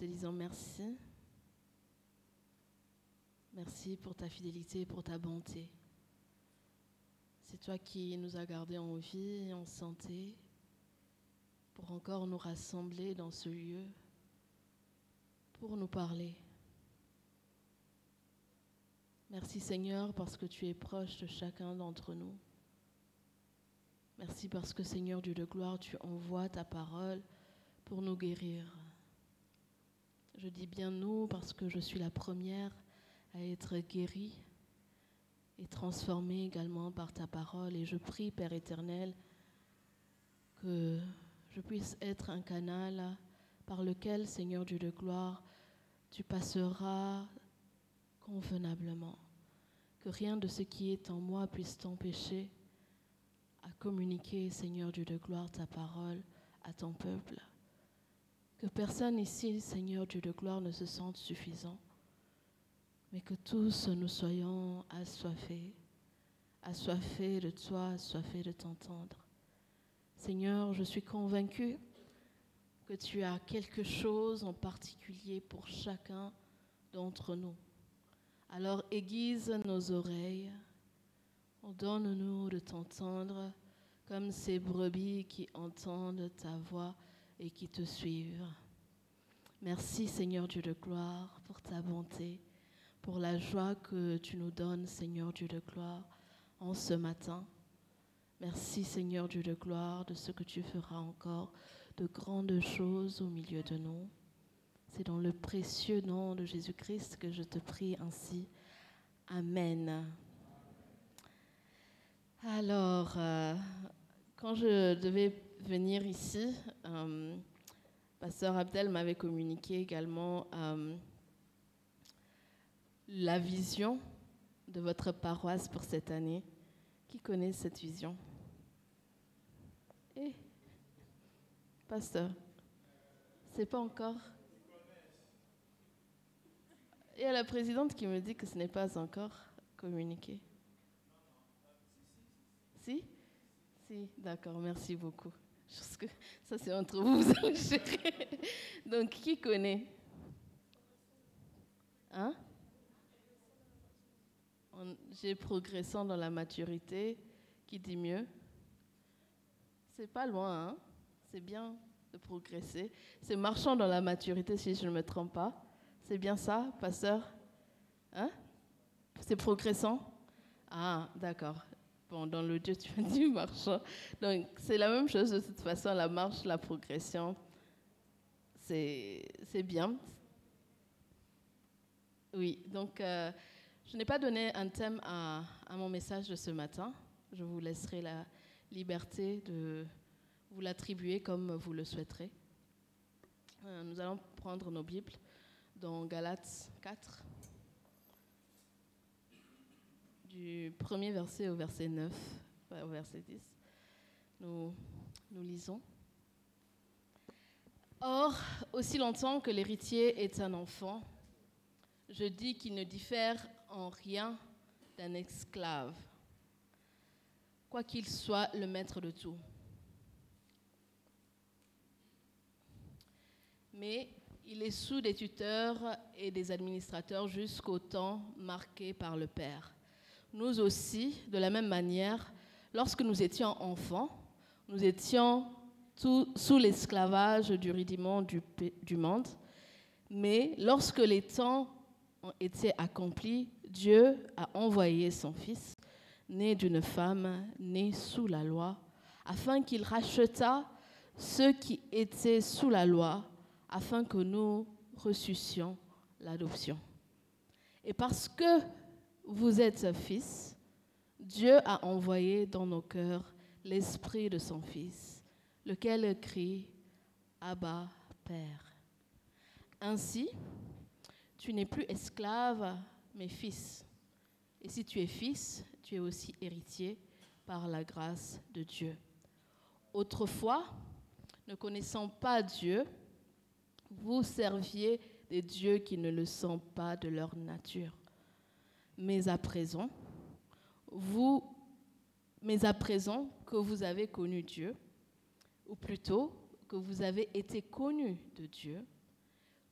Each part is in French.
te disant merci. Merci pour ta fidélité, pour ta bonté. C'est toi qui nous as gardés en vie et en santé pour encore nous rassembler dans ce lieu, pour nous parler. Merci Seigneur parce que tu es proche de chacun d'entre nous. Merci parce que Seigneur Dieu de gloire, tu envoies ta parole pour nous guérir. Je dis bien nous parce que je suis la première à être guérie et transformée également par ta parole. Et je prie, Père éternel, que je puisse être un canal par lequel, Seigneur Dieu de gloire, tu passeras convenablement. Que rien de ce qui est en moi puisse t'empêcher à communiquer, Seigneur Dieu de gloire, ta parole à ton peuple. Que personne ici, Seigneur Dieu de gloire, ne se sente suffisant, mais que tous nous soyons assoiffés, assoiffés de toi, assoiffés de t'entendre. Seigneur, je suis convaincue que tu as quelque chose en particulier pour chacun d'entre nous. Alors aiguise nos oreilles, donne-nous de t'entendre comme ces brebis qui entendent ta voix et qui te suivent. Merci Seigneur Dieu de gloire pour ta bonté, pour la joie que tu nous donnes Seigneur Dieu de gloire en ce matin. Merci Seigneur Dieu de gloire de ce que tu feras encore de grandes choses au milieu de nous. C'est dans le précieux nom de Jésus-Christ que je te prie ainsi. Amen. Alors, euh, quand je devais venir ici, euh, Pasteur Abdel m'avait communiqué également euh, la vision de votre paroisse pour cette année. Qui connaît cette vision? Eh, pasteur, c'est pas encore. Il y a la présidente qui me dit que ce n'est pas encore communiqué. Si? Si, d'accord, merci beaucoup. Que ça, c'est entre vous, vous gérer. Donc, qui connaît? Hein? J'ai progressant dans la maturité. Qui dit mieux? C'est pas loin, hein? C'est bien de progresser. C'est marchant dans la maturité, si je ne me trompe pas. C'est bien ça, pasteur? Hein? C'est progressant? Ah, d'accord. Bon, dans le Dieu, tu as dit marchant. Donc, c'est la même chose de toute façon, la marche, la progression. C'est bien. Oui, donc, euh, je n'ai pas donné un thème à, à mon message de ce matin. Je vous laisserai la liberté de vous l'attribuer comme vous le souhaiterez. Euh, nous allons prendre nos Bibles dans Galates 4, du premier verset au verset 9, au verset 10. Nous, nous lisons. Or, aussi longtemps que l'héritier est un enfant, je dis qu'il ne diffère en rien d'un esclave, quoi qu'il soit le maître de tout. Mais il est sous des tuteurs et des administrateurs jusqu'au temps marqué par le Père. Nous aussi, de la même manière, lorsque nous étions enfants, nous étions sous l'esclavage du rudiment du, du monde. Mais lorsque les temps ont été accomplis, Dieu a envoyé son Fils, né d'une femme, né sous la loi, afin qu'il rachetât ceux qui étaient sous la loi afin que nous reçussions l'adoption. Et parce que vous êtes fils, Dieu a envoyé dans nos cœurs l'esprit de son Fils, lequel crie Abba, Père. Ainsi, tu n'es plus esclave, mais fils. Et si tu es fils, tu es aussi héritier par la grâce de Dieu. Autrefois, ne connaissant pas Dieu, vous serviez des dieux qui ne le sont pas de leur nature. Mais à présent, vous, mais à présent que vous avez connu Dieu, ou plutôt que vous avez été connu de Dieu,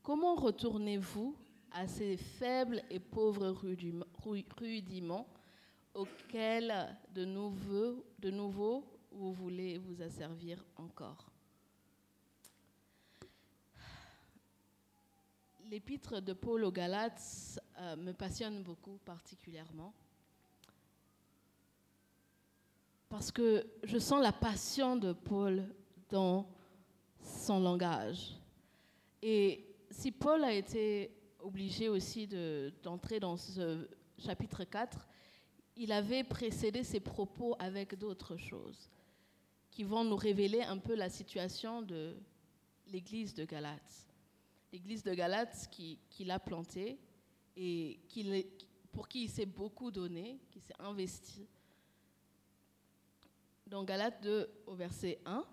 Comment retournez-vous à ces faibles et pauvres rudiments auxquels de nouveau, de nouveau vous voulez vous asservir encore? L'épître de Paul aux Galates euh, me passionne beaucoup particulièrement parce que je sens la passion de Paul dans son langage. Et si Paul a été obligé aussi d'entrer dans ce chapitre 4, il avait précédé ses propos avec d'autres choses qui vont nous révéler un peu la situation de l'église de Galate. L'église de Galate qu'il qui a plantée et pour qui il s'est beaucoup donné, qui s'est investi dans Galates 2 au verset 1,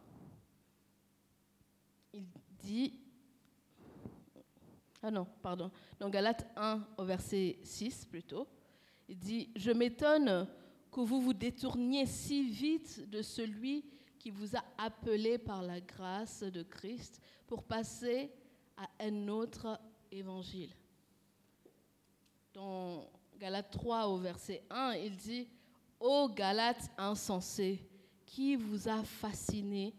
il dit, ah non, pardon, dans Galates 1 au verset 6 plutôt, il dit, je m'étonne que vous vous détourniez si vite de celui qui vous a appelé par la grâce de Christ pour passer à un autre évangile. Dans Galates 3 au verset 1, il dit, Ô Galates insensés, qui vous a fasciné,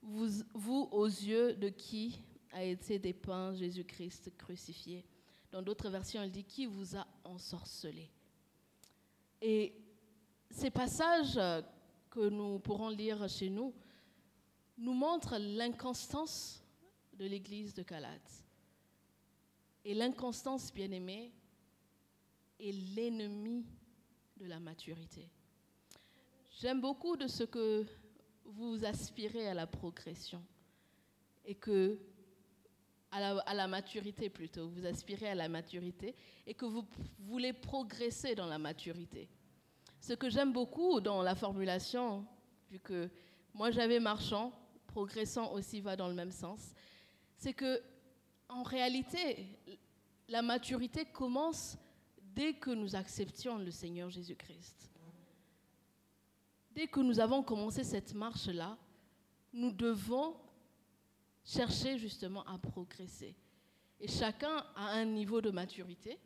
vous, vous aux yeux de qui a été dépeint Jésus-Christ crucifié? Dans d'autres versions, il dit qui vous a ensorcelé? Et ces passages que nous pourrons lire chez nous nous montrent l'inconstance de l'Église de Galate. Et l'inconstance, bien aimée, est l'ennemi de la maturité. J'aime beaucoup de ce que vous aspirez à la progression et que à la, maturité plutôt, vous aspirez à la maturité et que vous voulez progresser dans la maturité. Ce que j'aime beaucoup dans la formulation, vu que moi j'avais marchant, progressant aussi va dans le même sens, c'est que en réalité, la maturité commence dès que nous acceptions le Seigneur Jésus-Christ. Dès que nous avons commencé cette marche-là, nous devons chercher justement à progresser. Et chacun a un niveau de maturité,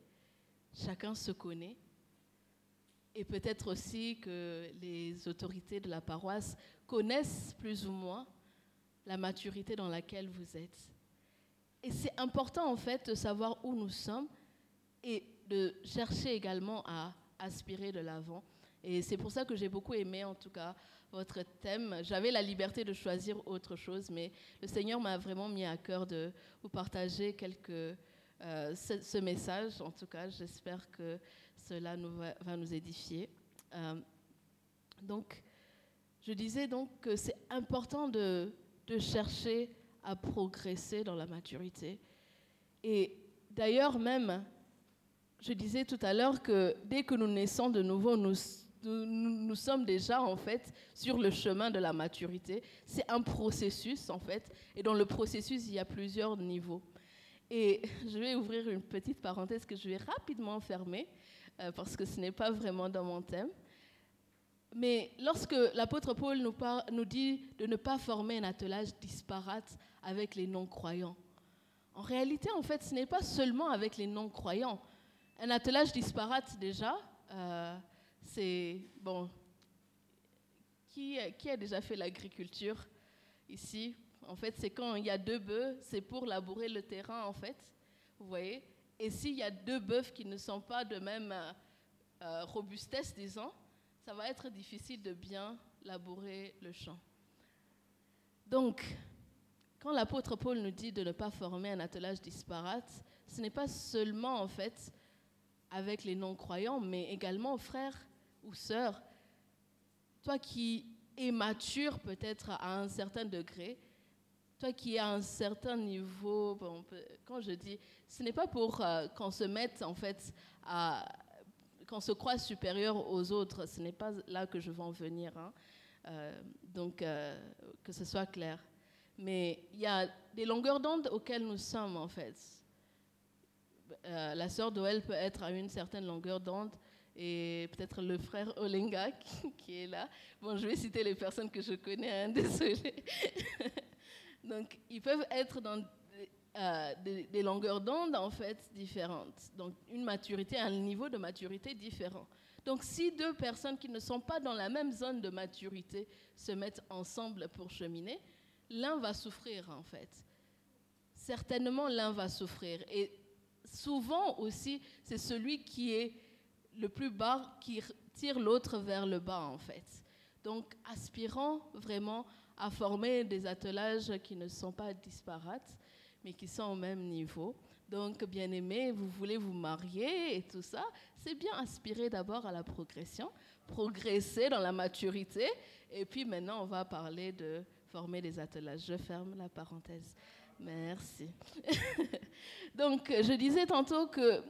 chacun se connaît. Et peut-être aussi que les autorités de la paroisse connaissent plus ou moins la maturité dans laquelle vous êtes. Et c'est important en fait de savoir où nous sommes et de chercher également à aspirer de l'avant et c'est pour ça que j'ai beaucoup aimé, en tout cas, votre thème. J'avais la liberté de choisir autre chose, mais le Seigneur m'a vraiment mis à cœur de vous partager quelques, euh, ce, message. En tout cas, j'espère que cela nous va, nous édifier. Euh, donc, je disais donc que c'est important de, de chercher à progresser dans la maturité. Et d'ailleurs, même, je disais tout à l'heure que dès que nous naissons de nouveau, nous sommes déjà en fait sur le chemin de la maturité. C'est un processus en fait, et dans le processus, il y a plusieurs niveaux. Et je vais ouvrir une petite parenthèse que je vais rapidement fermer, euh, parce que ce n'est pas vraiment dans mon thème. Mais lorsque l'apôtre Paul nous, nous dit de ne pas former un attelage disparate avec les non-croyants, en réalité, en fait, ce n'est pas seulement avec les non-croyants. Un attelage disparate, déjà, euh, c'est bon. Qui, a déjà fait l'agriculture ici? En fait, c'est quand il y a deux bœufs, c'est pour labourer le terrain, en fait. Vous voyez? Et s'il y a deux bœufs qui ne sont pas de même euh, euh, robustesse, disons, ça va être difficile de bien labourer le champ. Donc, quand l'apôtre Paul nous dit de ne pas former un attelage disparate, ce n'est pas seulement en fait avec les non-croyants, mais également, frères, ou sœur, toi qui es mature peut-être à un certain degré, toi qui as un certain niveau, quand je dis, ce n'est pas pour euh, qu'on se mette en fait à, qu'on se croit supérieur aux autres, ce n'est pas là que je veux en venir, hein. euh, donc euh, que ce soit clair. Mais il y a des longueurs d'onde auxquelles nous sommes en fait. La sœur Doel peut être à une certaine longueur d'onde, et peut-être le frère Olenga qui, est là. Bon, je vais citer les personnes que je connais, hein, désolé. Donc, ils peuvent être dans euh, des, longueurs d'onde en fait différentes. Donc une maturité, un niveau de maturité différent. Donc si deux personnes qui ne sont pas dans la même zone de maturité se mettent ensemble pour cheminer, l'un va souffrir en fait. Certainement l'un va souffrir. Et souvent aussi, c'est celui qui est le plus bas qui tire l'autre vers le bas en fait. Donc aspirant vraiment à former des attelages qui ne sont pas disparates, mais qui sont au même niveau. Donc, bien aimé, vous voulez vous marier et tout ça, c'est bien aspirer d'abord à la progression, progresser dans la maturité, et puis maintenant on va parler de former des attelages. Je ferme la parenthèse. Merci. Donc, je disais tantôt que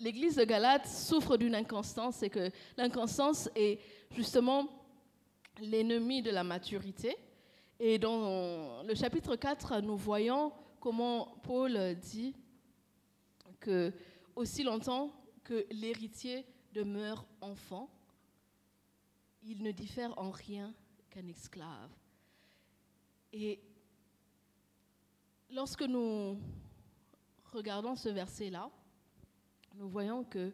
l'église de Galate souffre d'une inconstance et que l'inconstance est justement l'ennemi de la maturité. Et dans le chapitre 4, nous voyons comment Paul dit que aussi longtemps que l'héritier demeure enfant, il ne diffère en rien qu'un esclave. Et lorsque nous regardons ce verset-là, nous voyons qu'il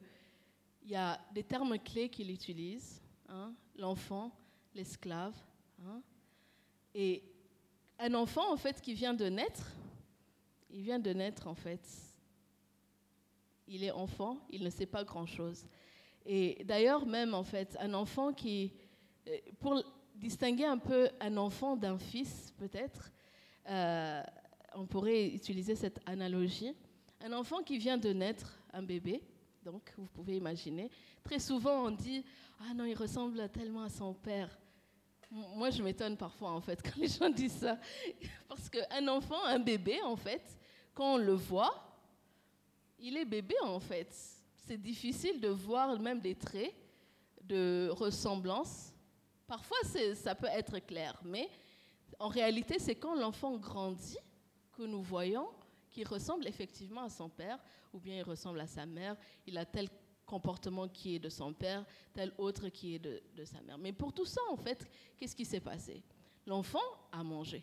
y a des termes clés qu'il utilise, hein, l'enfant, l'esclave. Hein, et un enfant, en fait, qui vient de naître, il vient de naître, en fait. Il est enfant, il ne sait pas grand-chose. Et d'ailleurs, même, en fait, un enfant qui... Euh, pour distinguer un peu un enfant d'un fils, peut-être, euh, on pourrait utiliser cette analogie. Un enfant qui vient de naître, un bébé, donc vous pouvez imaginer, très souvent on dit Ah non, il ressemble tellement à son père. Moi, je m'étonne parfois, en fait, quand les gens disent ça. Parce qu'un enfant, un bébé, en fait, quand on le voit, il est bébé, en fait. C'est difficile de voir même des traits de ressemblance. Parfois, ça peut être clair, mais en réalité, c'est quand l'enfant grandit que nous voyons qu'il ressemble effectivement à son père, ou bien il ressemble à sa mère, il a tel comportement qui est de son père, tel autre qui est de, sa mère. Mais pour tout ça, en fait, qu'est-ce qui s'est passé? L'enfant a mangé.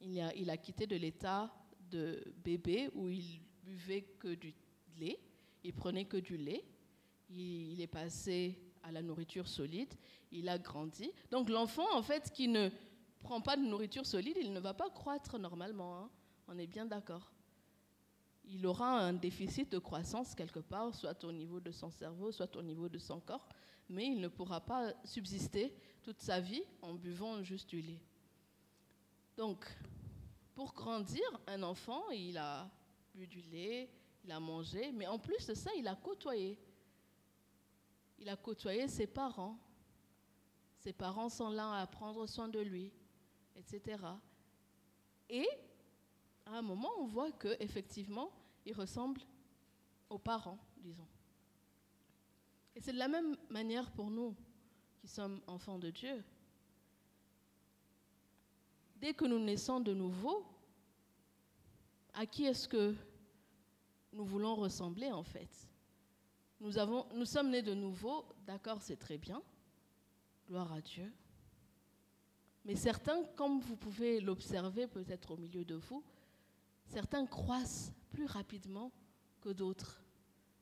Il a quitté de l'état de bébé où il buvait que du lait, il prenait que du lait, il, est passé à la nourriture solide, il a grandi. Donc l'enfant, en fait, qui ne prend pas de nourriture solide, il ne va pas croître normalement. Hein. On est bien d'accord il aura un déficit de croissance quelque part, soit au niveau de son cerveau, soit au niveau de son corps, mais il ne pourra pas subsister toute sa vie en buvant juste du lait. Donc, pour grandir, un enfant, il a bu du lait, il a mangé, mais en plus de ça, il a côtoyé. Il a côtoyé ses parents. Ses parents sont là à prendre soin de lui, etc. Et à un moment, on voit que effectivement, il ressemble aux parents, disons. Et c'est de la même manière pour nous qui sommes enfants de Dieu. Dès que nous naissons de nouveau, à qui est-ce que nous voulons ressembler en fait? Nous, avons, nous sommes nés de nouveau, d'accord, c'est très bien, gloire à Dieu. Mais certains, comme vous pouvez l'observer peut-être au milieu de vous, certains croissent plus rapidement que d'autres.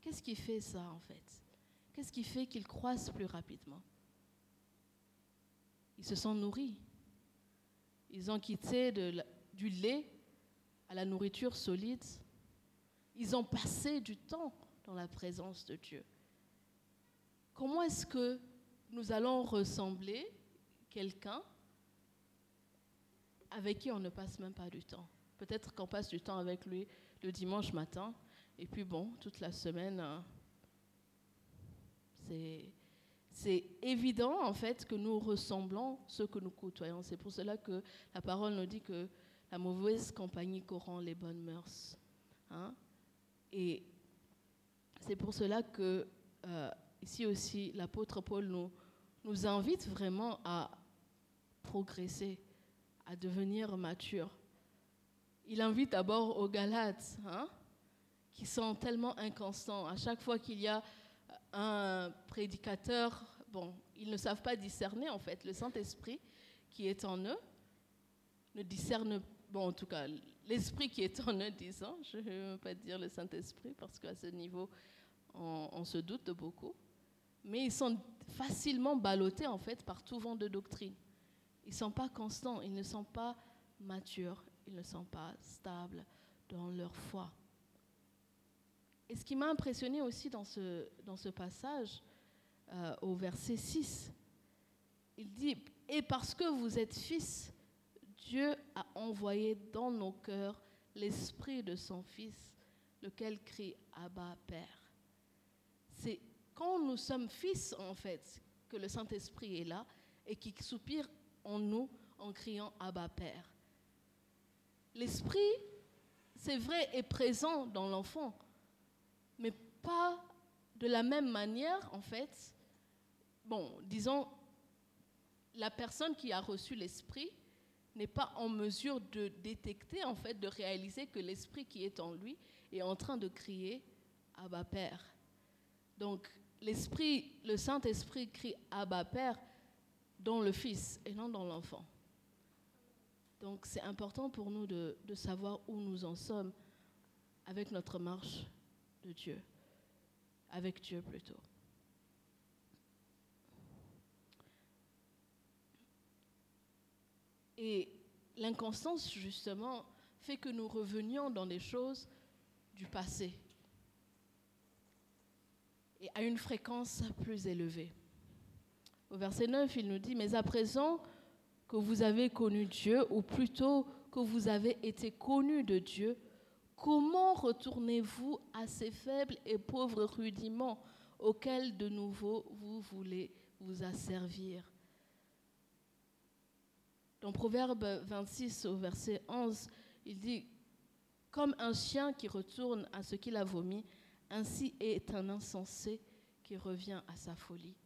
Qu'est-ce qui fait ça en fait? Qu'est-ce qui fait qu'ils croissent plus rapidement? Ils se sont nourris. Ils ont quitté du lait à la nourriture solide. Ils ont passé du temps dans la présence de Dieu. Comment est-ce que nous allons ressembler quelqu'un avec qui on ne passe même pas du temps Peut-être qu'on passe du temps avec lui le dimanche matin, et puis bon, toute la semaine, hein, c'est évident en fait que nous ressemblons ce que nous côtoyons. C'est pour cela que la parole nous dit que la mauvaise compagnie corrompt les bonnes mœurs. Hein. Et c'est pour cela que euh, ici aussi l'apôtre Paul nous, nous invite vraiment à progresser, à devenir mature il invite d'abord aux Galates, hein, qui sont tellement inconstants. À chaque fois qu'il y a un prédicateur, bon, ils ne savent pas discerner en fait. Le Saint-Esprit qui est en eux ne discerne, bon, en tout cas, l'Esprit qui est en eux, disons, je ne veux pas dire le Saint-Esprit, parce qu'à ce niveau, on, on, se doute de beaucoup, mais ils sont facilement ballottés, en fait, par tout vent de doctrine. Ils ne sont pas constants, ils ne sont pas matures, ils ne sont pas stables dans leur foi. Et ce qui m'a impressionné aussi dans ce, passage, euh, au verset 6, il dit, Et parce que vous êtes fils, Dieu a envoyé dans nos cœurs l'esprit de son Fils, lequel crie Abba Père. C'est quand nous sommes fils, en fait, que le Saint-Esprit est là et qui soupire en nous en criant Abba Père. L'Esprit, c'est vrai, est présent dans l'enfant, mais pas de la même manière, en fait. Bon, disons, la personne qui a reçu l'Esprit n'est pas en mesure de détecter, en fait, de réaliser que l'Esprit qui est en lui est en train de crier Abba Père. Donc, l'Esprit, le Saint-Esprit crie Abba Père dans le Fils et non dans l'enfant. Donc c'est important pour nous de, savoir où nous en sommes avec notre marche de Dieu, avec Dieu plutôt. Et l'inconstance, justement, fait que nous revenions dans des choses du passé et à une fréquence plus élevée. Au verset 9, il nous dit, mais à présent, que vous avez connu Dieu, ou plutôt que vous avez été connu de Dieu, comment retournez-vous à ces faibles et pauvres rudiments auxquels de nouveau vous voulez vous asservir? Dans Proverbe 26 au verset 11, il dit, Comme un chien qui retourne à ce qu'il a vomi, ainsi est un insensé qui revient à sa folie.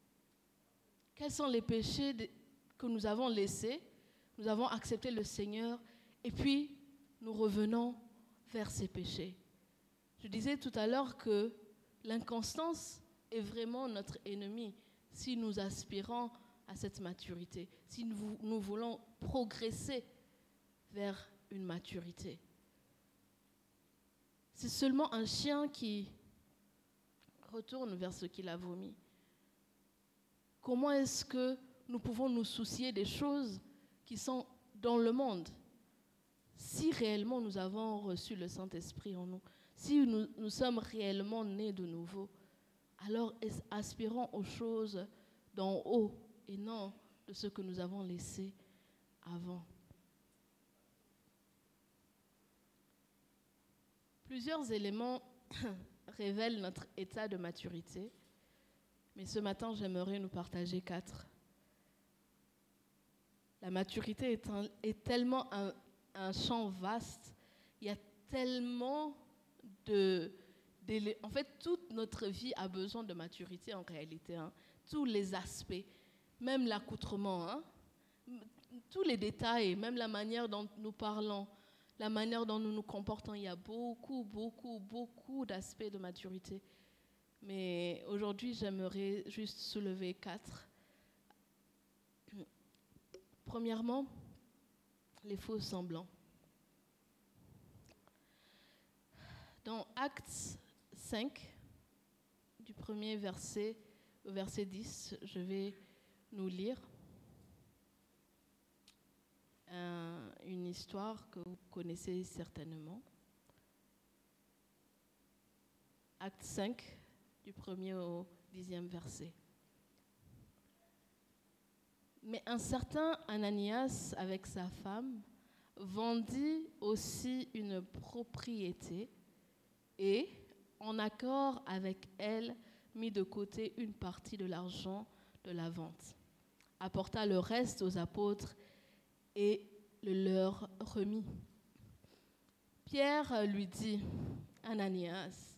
Quels sont les péchés que nous avons laissé, nous avons accepté le Seigneur et puis nous revenons vers ces péchés. Je disais tout à l'heure que l'inconstance est vraiment notre ennemi si nous aspirons à cette maturité, si nous voulons progresser vers une maturité. C'est seulement un chien qui retourne vers ce qu'il a vomi. Comment est-ce que nous pouvons nous soucier des choses qui sont dans le monde. Si réellement nous avons reçu le Saint-Esprit en nous, si nous, sommes réellement nés de nouveau, alors aspirons aux choses d'en haut et non de ce que nous avons laissé avant? Plusieurs éléments révèlent notre état de maturité, mais ce matin j'aimerais nous partager quatre. La maturité est, tellement un, champ vaste. Il y a tellement de, de, En fait, toute notre vie a besoin de maturité en réalité. Hein. Tous les aspects, même l'accoutrement, hein. tous les détails, même la manière dont nous parlons, la manière dont nous nous comportons. Il y a beaucoup, beaucoup, beaucoup d'aspects de maturité. Mais aujourd'hui, j'aimerais juste soulever quatre Premièrement, les faux semblants. Dans Actes 5, du premier verset au verset 10, je vais nous lire un, une histoire que vous connaissez certainement. Acte 5, du premier au dixième verset. Mais un certain Ananias, avec sa femme, vendit aussi une propriété et, en accord avec elle, mit de côté une partie de l'argent de la vente, apporta le reste aux apôtres et le leur remit. Pierre lui dit, Ananias,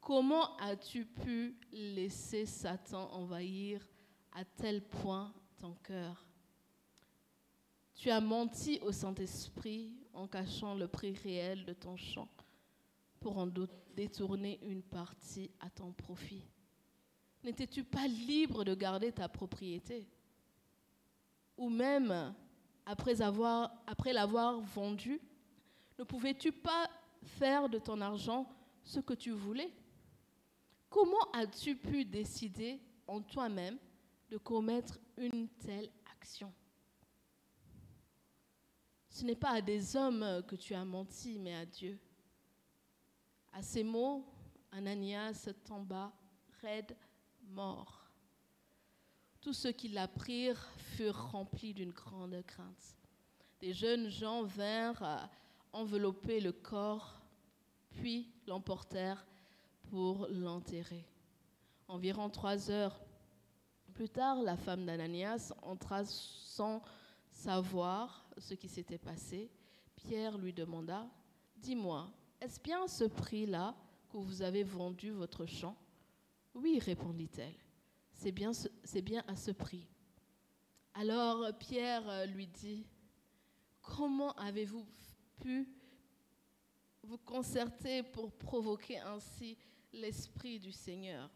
comment as-tu pu laisser Satan envahir à tel point ton cœur? Tu as menti au Saint-Esprit en cachant le prix réel de ton champ pour en détourner une partie à ton profit. N'étais-tu pas libre de garder ta propriété? Ou même, après, après l'avoir vendue, Ne pouvais-tu pas faire de ton argent ce que tu voulais? Comment as-tu pu décider en toi-même de commettre une telle action? Ce n'est pas à des hommes que tu as menti, mais à Dieu. À ces mots, Ananias tomba raide, mort. Tous ceux qui l'apprirent furent remplis d'une grande crainte. Des jeunes gens vinrent envelopper le corps, puis l'emportèrent pour l'enterrer. Environ trois heures plus tard, la femme d'Ananias entra sans savoir ce qui s'était passé. Pierre lui demanda, Dis-moi, est-ce bien ce prix-là que vous avez vendu votre champ Oui, répondit-elle, c'est bien, c'est bien à ce prix. Alors Pierre lui dit, Comment avez-vous pu vous concerter pour provoquer ainsi l'Esprit du Seigneur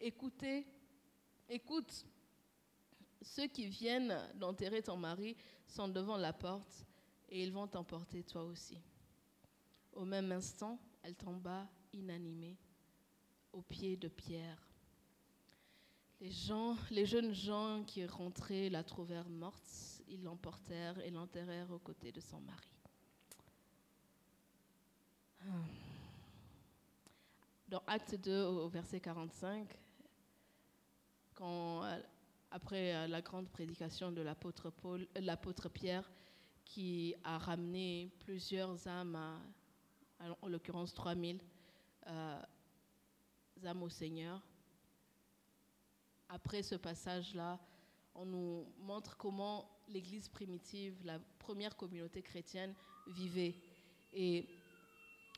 Écoutez, écoute, ceux qui viennent d'enterrer ton mari sont devant la porte et ils vont t'emporter toi aussi. Au même instant, elle tomba inanimée aux pieds de Pierre. Les, gens, les jeunes gens qui rentraient la trouvèrent morte. Ils l'emportèrent et l'enterrèrent aux côtés de son mari. Ah. Dans Acte 2, au verset 45, quand, euh, après euh, la grande prédication de l'apôtre euh, Pierre, qui a ramené plusieurs âmes à, en l'occurrence 3000 euh, âmes au Seigneur. Après ce passage-là, on nous montre comment l'Église primitive, la première communauté chrétienne, vivait. Et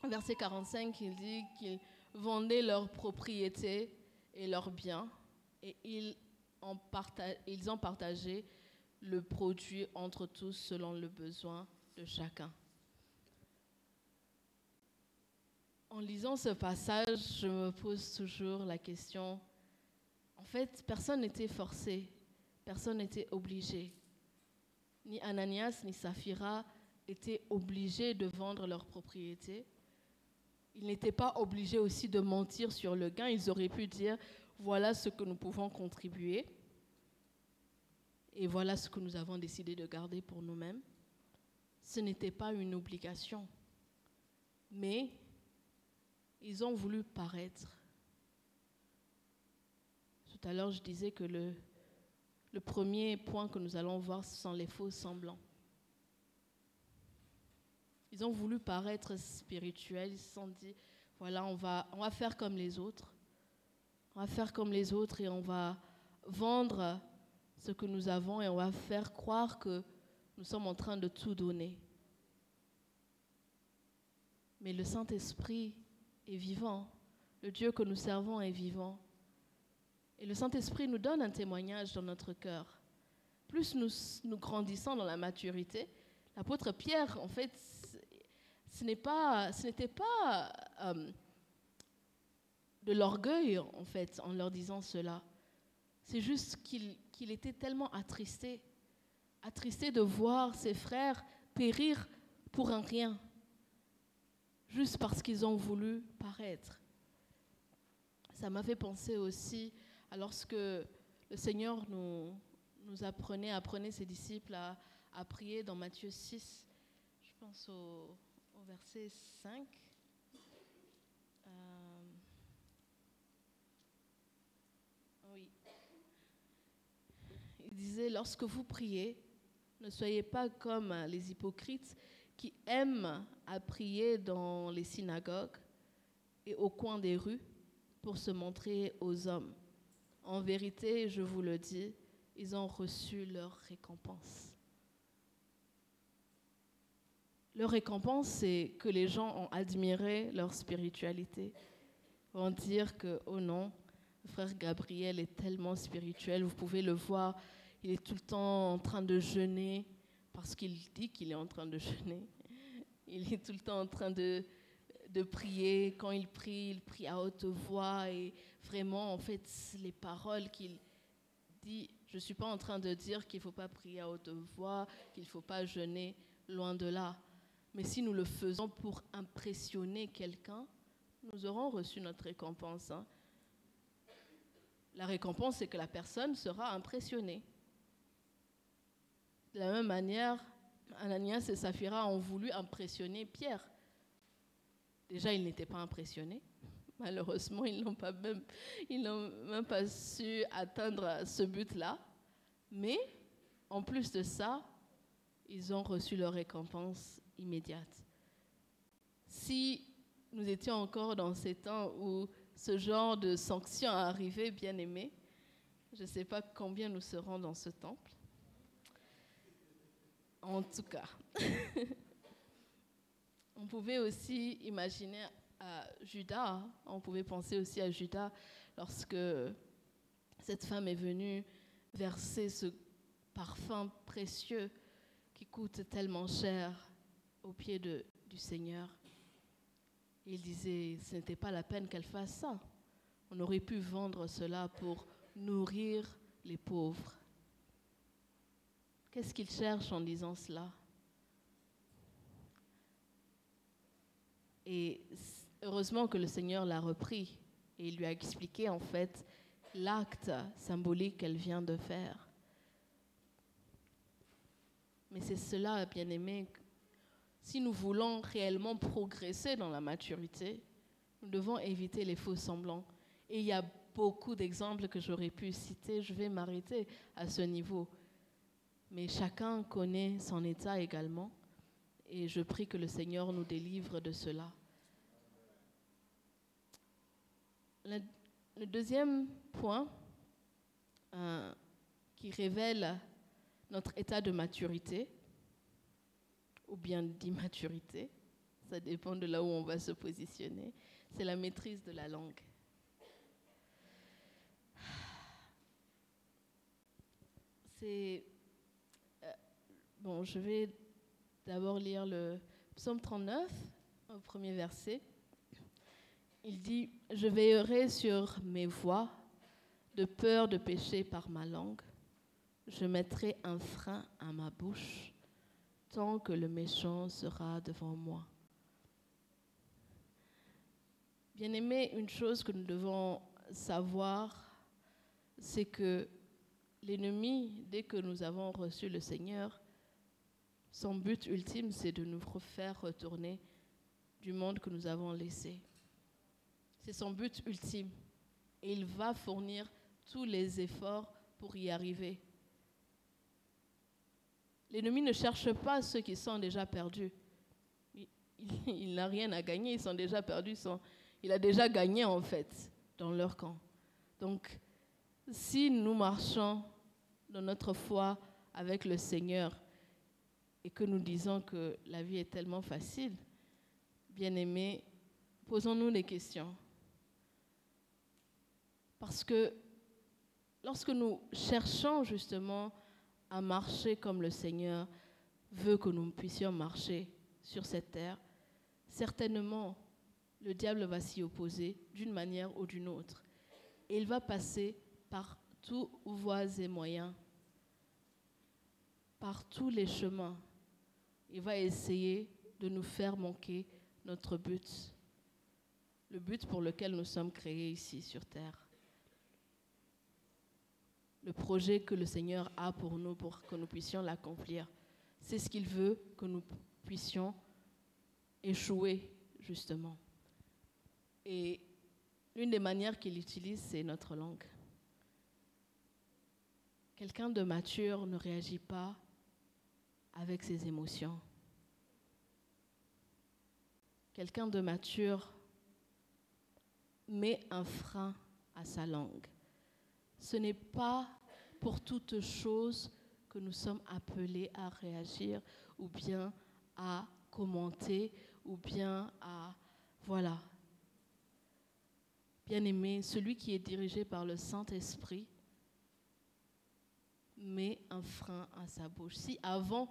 verset 45, il dit qu'ils vendaient leurs propriétés et leurs biens et ils en, ils en partageaient le produit entre tous selon le besoin de chacun. En lisant ce passage, je me pose toujours la question, en fait, personne n'était forcé, personne n'était obligé. Ni Ananias ni Saphira étaient obligés de vendre leur propriété. Ils n'étaient pas obligés aussi de mentir sur le gain. Ils auraient pu dire, voilà ce que nous pouvons contribuer et voilà ce que nous avons décidé de garder pour nous-mêmes. Ce n'était pas une obligation, mais ils ont voulu paraître. Tout à l'heure, je disais que le, premier point que nous allons voir, ce sont les faux semblants. Ils ont voulu paraître spirituels, ils se sont dit, voilà, on va, on va faire comme les autres. On va faire comme les autres et on va vendre ce que nous avons et on va faire croire que nous sommes en train de tout donner. Mais le Saint-Esprit est vivant. Le Dieu que nous servons est vivant. Et le Saint-Esprit nous donne un témoignage dans notre cœur. Plus nous, nous grandissons dans la maturité, l'apôtre Pierre, en fait, ce n'était pas, euh, de l'orgueil, en fait, en leur disant cela. C'est juste qu'il était tellement attristé, attristé de voir ses frères périr pour un rien juste parce qu'ils ont voulu paraître. Ça m'a fait penser aussi à lorsque le Seigneur nous, apprenait, apprenait ses disciples à, à, prier dans Matthieu 6, je pense au verset 5. Euh, oui. Il disait, lorsque vous priez, ne soyez pas comme les hypocrites qui aiment à prier dans les synagogues et au coin des rues pour se montrer aux hommes. En vérité, je vous le dis, ils ont reçu leur récompense. Leur récompense, c'est que les gens ont admiré leur spiritualité. Ils vont dire que, oh non, frère Gabriel est tellement spirituel, vous pouvez le voir, il est tout le temps en train de jeûner, parce qu'il dit qu'il est en train de jeûner. Il est tout le temps en train de, de prier. Quand il prie, il prie à haute voix. Et vraiment, en fait, les paroles qu'il dit, je ne suis pas en train de dire qu'il ne faut pas prier à haute voix, qu'il ne faut pas jeûner, loin de là. Mais si nous le faisons pour impressionner quelqu'un, nous aurons reçu notre récompense. Hein. La récompense, c'est que la personne sera impressionnée. De la même manière, Ananias et Saphira ont voulu impressionner Pierre. Déjà, ils n'étaient pas impressionnés. Malheureusement, ils n'ont même, ils n'ont même pas su atteindre ce but-là. Mais en plus de ça, ils ont reçu leur récompense immédiate. Si nous étions encore dans ces temps où ce genre de sanctions arrivait, bien aimé, je ne sais pas combien nous serons dans ce temple. En tout cas, on pouvait aussi imaginer à Judas, on pouvait penser aussi à Judas lorsque cette femme est venue verser ce parfum précieux qui coûte tellement cher aux pieds de, du Seigneur. Il disait, ce n'était pas la peine qu'elle fasse ça. On aurait pu vendre cela pour nourrir les pauvres. Qu'est-ce qu'il cherche en disant cela? Et heureusement que le Seigneur l'a repris et lui a expliqué en fait l'acte symbolique qu'elle vient de faire. Mais c'est cela, bien aimé, si nous voulons réellement progresser dans la maturité, nous devons éviter les faux semblants. Et il y a beaucoup d'exemples que j'aurais pu citer, je vais m'arrêter à ce niveau. Mais chacun connaît son état également, et je prie que le Seigneur nous délivre de cela. Le deuxième point euh, qui révèle notre état de maturité, ou bien d'immaturité, ça dépend de là où on va se positionner, c'est la maîtrise de la langue. C'est. Euh, bon, je vais d'abord lire le psaume 39, au premier verset. Il dit Je veillerai sur mes voies, de peur de pécher par ma langue. Je mettrai un frein à ma bouche tant que le méchant sera devant moi. Bien aimé, une chose que nous devons savoir, c'est que l'ennemi, dès que nous avons reçu le Seigneur, son but ultime, c'est de nous faire retourner du monde que nous avons laissé. C'est son but ultime. Et il va fournir tous les efforts pour y arriver. L'ennemi ne cherche pas ceux qui sont déjà perdus. Il, n'a rien à gagner, ils sont déjà perdus. il a déjà gagné en fait dans leur camp. Donc, si nous marchons dans notre foi avec le Seigneur et que nous disons que la vie est tellement facile, bien aimés, posons-nous des questions. Parce que lorsque nous cherchons justement à marcher comme le Seigneur veut que nous puissions marcher sur cette terre, certainement le diable va s'y opposer d'une manière ou d'une autre. Et il va passer par tous voies et moyens, par tous les chemins. Il va essayer de nous faire manquer notre but, le but pour lequel nous sommes créés ici sur terre le projet que le Seigneur a pour nous, pour que nous puissions l'accomplir. C'est ce qu'il veut que nous puissions échouer, justement. Et l'une des manières qu'il utilise, c'est notre langue. Quelqu'un de mature ne réagit pas avec ses émotions. Quelqu'un de mature met un frein à sa langue. Ce n'est pas pour toute chose que nous sommes appelés à réagir ou bien à commenter ou bien à... Voilà. Bien-aimé, celui qui est dirigé par le Saint-Esprit met un frein à sa bouche. Si avant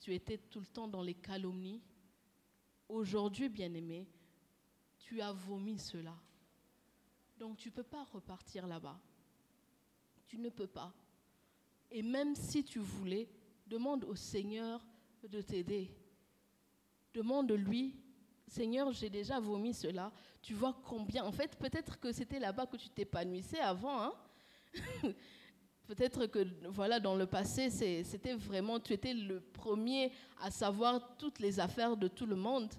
tu étais tout le temps dans les calomnies, aujourd'hui, bien-aimé, tu as vomi cela. Donc tu ne peux pas repartir là-bas. Tu ne peux pas. Et même si tu voulais, demande au Seigneur de t'aider. demande-lui, Seigneur, j'ai déjà vomi cela. Tu vois combien? En fait, peut-être que c'était là-bas que tu t'épanouissais avant. Hein peut-être que voilà, dans le passé, c'était vraiment, tu étais le premier à savoir toutes les affaires de tout le monde.